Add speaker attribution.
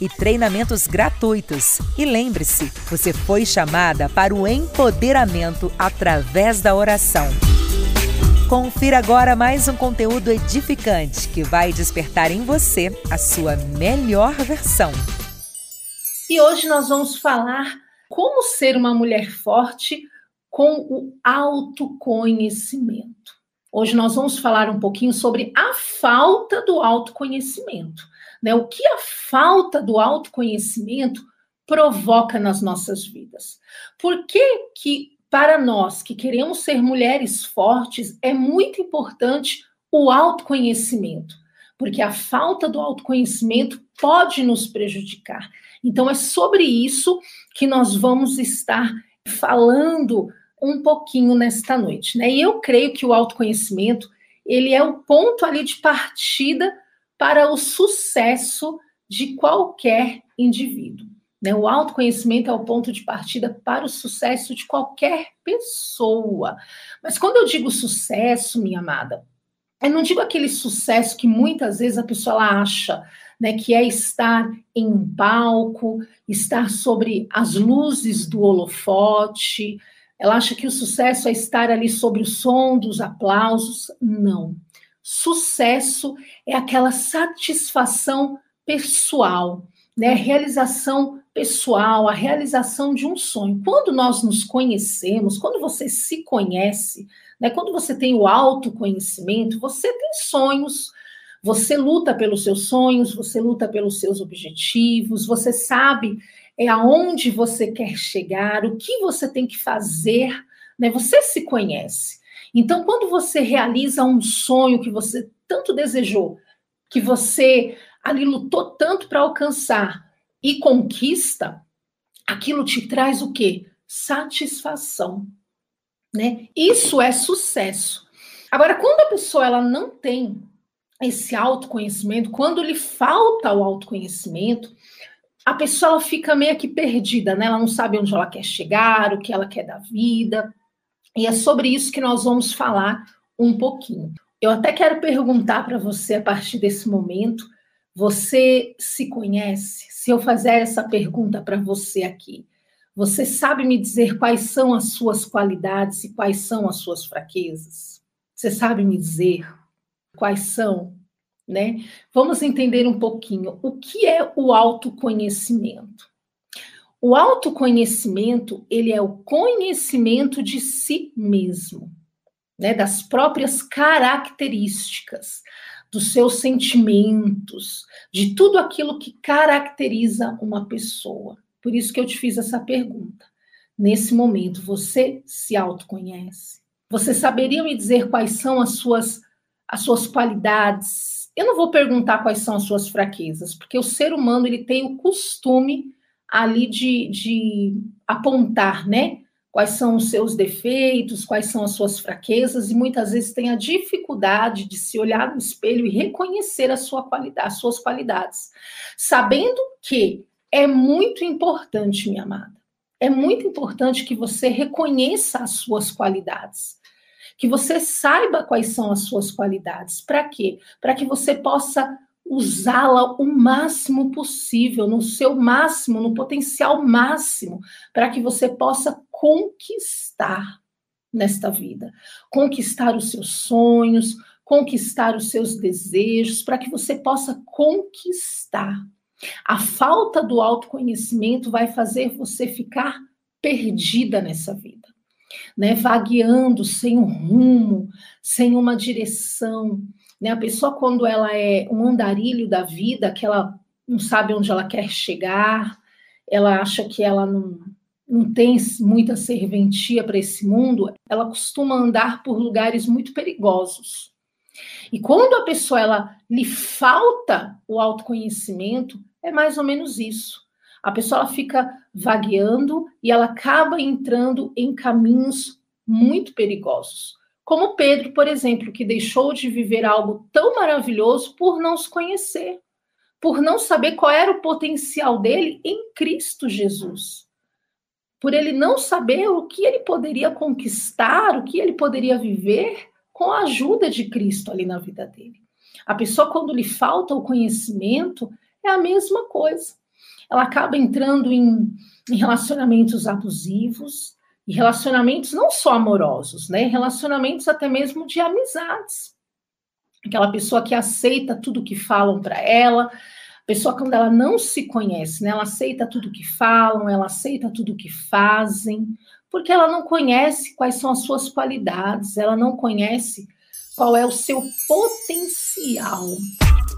Speaker 1: e treinamentos gratuitos. E lembre-se, você foi chamada para o empoderamento através da oração. Confira agora mais um conteúdo edificante que vai despertar em você a sua melhor versão.
Speaker 2: E hoje nós vamos falar como ser uma mulher forte com o autoconhecimento. Hoje nós vamos falar um pouquinho sobre a falta do autoconhecimento. Né? O que a falta do autoconhecimento provoca nas nossas vidas? Por que, que para nós que queremos ser mulheres fortes é muito importante o autoconhecimento? Porque a falta do autoconhecimento pode nos prejudicar. Então é sobre isso que nós vamos estar falando um pouquinho nesta noite, né? E eu creio que o autoconhecimento, ele é o ponto ali de partida para o sucesso de qualquer indivíduo. Né? O autoconhecimento é o ponto de partida para o sucesso de qualquer pessoa. Mas quando eu digo sucesso, minha amada, eu não digo aquele sucesso que muitas vezes a pessoa acha, né, que é estar em um palco, estar sobre as luzes do holofote. Ela acha que o sucesso é estar ali sobre o som dos aplausos. Não. Sucesso é aquela satisfação pessoal, né? Realização pessoal, a realização de um sonho. Quando nós nos conhecemos, quando você se conhece, né? Quando você tem o autoconhecimento, você tem sonhos, você luta pelos seus sonhos, você luta pelos seus objetivos, você sabe é aonde você quer chegar, o que você tem que fazer, né? Você se conhece. Então, quando você realiza um sonho que você tanto desejou, que você ali lutou tanto para alcançar e conquista, aquilo te traz o quê? Satisfação, né? Isso é sucesso. Agora, quando a pessoa ela não tem esse autoconhecimento, quando lhe falta o autoconhecimento, a pessoa fica meio que perdida, né? Ela não sabe onde ela quer chegar, o que ela quer da vida. E é sobre isso que nós vamos falar um pouquinho. Eu até quero perguntar para você a partir desse momento: você se conhece? Se eu fazer essa pergunta para você aqui, você sabe me dizer quais são as suas qualidades e quais são as suas fraquezas? Você sabe me dizer quais são, né? Vamos entender um pouquinho o que é o autoconhecimento. O autoconhecimento, ele é o conhecimento de si mesmo, né, das próprias características, dos seus sentimentos, de tudo aquilo que caracteriza uma pessoa. Por isso que eu te fiz essa pergunta. Nesse momento, você se autoconhece? Você saberia me dizer quais são as suas as suas qualidades? Eu não vou perguntar quais são as suas fraquezas, porque o ser humano ele tem o costume ali de, de apontar, né? Quais são os seus defeitos, quais são as suas fraquezas, e muitas vezes tem a dificuldade de se olhar no espelho e reconhecer a sua qualidade, as suas qualidades, sabendo que é muito importante, minha amada, é muito importante que você reconheça as suas qualidades, que você saiba quais são as suas qualidades. Para quê? Para que você possa usá-la o máximo possível, no seu máximo, no potencial máximo, para que você possa conquistar nesta vida, conquistar os seus sonhos, conquistar os seus desejos, para que você possa conquistar. A falta do autoconhecimento vai fazer você ficar perdida nessa vida, né? Vagueando sem um rumo, sem uma direção, né? A pessoa, quando ela é um andarilho da vida, que ela não sabe onde ela quer chegar, ela acha que ela não, não tem muita serventia para esse mundo, ela costuma andar por lugares muito perigosos. E quando a pessoa ela lhe falta o autoconhecimento, é mais ou menos isso. A pessoa fica vagueando e ela acaba entrando em caminhos muito perigosos. Como Pedro, por exemplo, que deixou de viver algo tão maravilhoso por não se conhecer, por não saber qual era o potencial dele em Cristo Jesus. Por ele não saber o que ele poderia conquistar, o que ele poderia viver com a ajuda de Cristo ali na vida dele. A pessoa, quando lhe falta o conhecimento, é a mesma coisa. Ela acaba entrando em, em relacionamentos abusivos, e relacionamentos não só amorosos, né? Relacionamentos até mesmo de amizades. Aquela pessoa que aceita tudo que falam para ela, pessoa quando ela não se conhece, né? Ela aceita tudo que falam, ela aceita tudo que fazem, porque ela não conhece quais são as suas qualidades, ela não conhece qual é o seu potencial.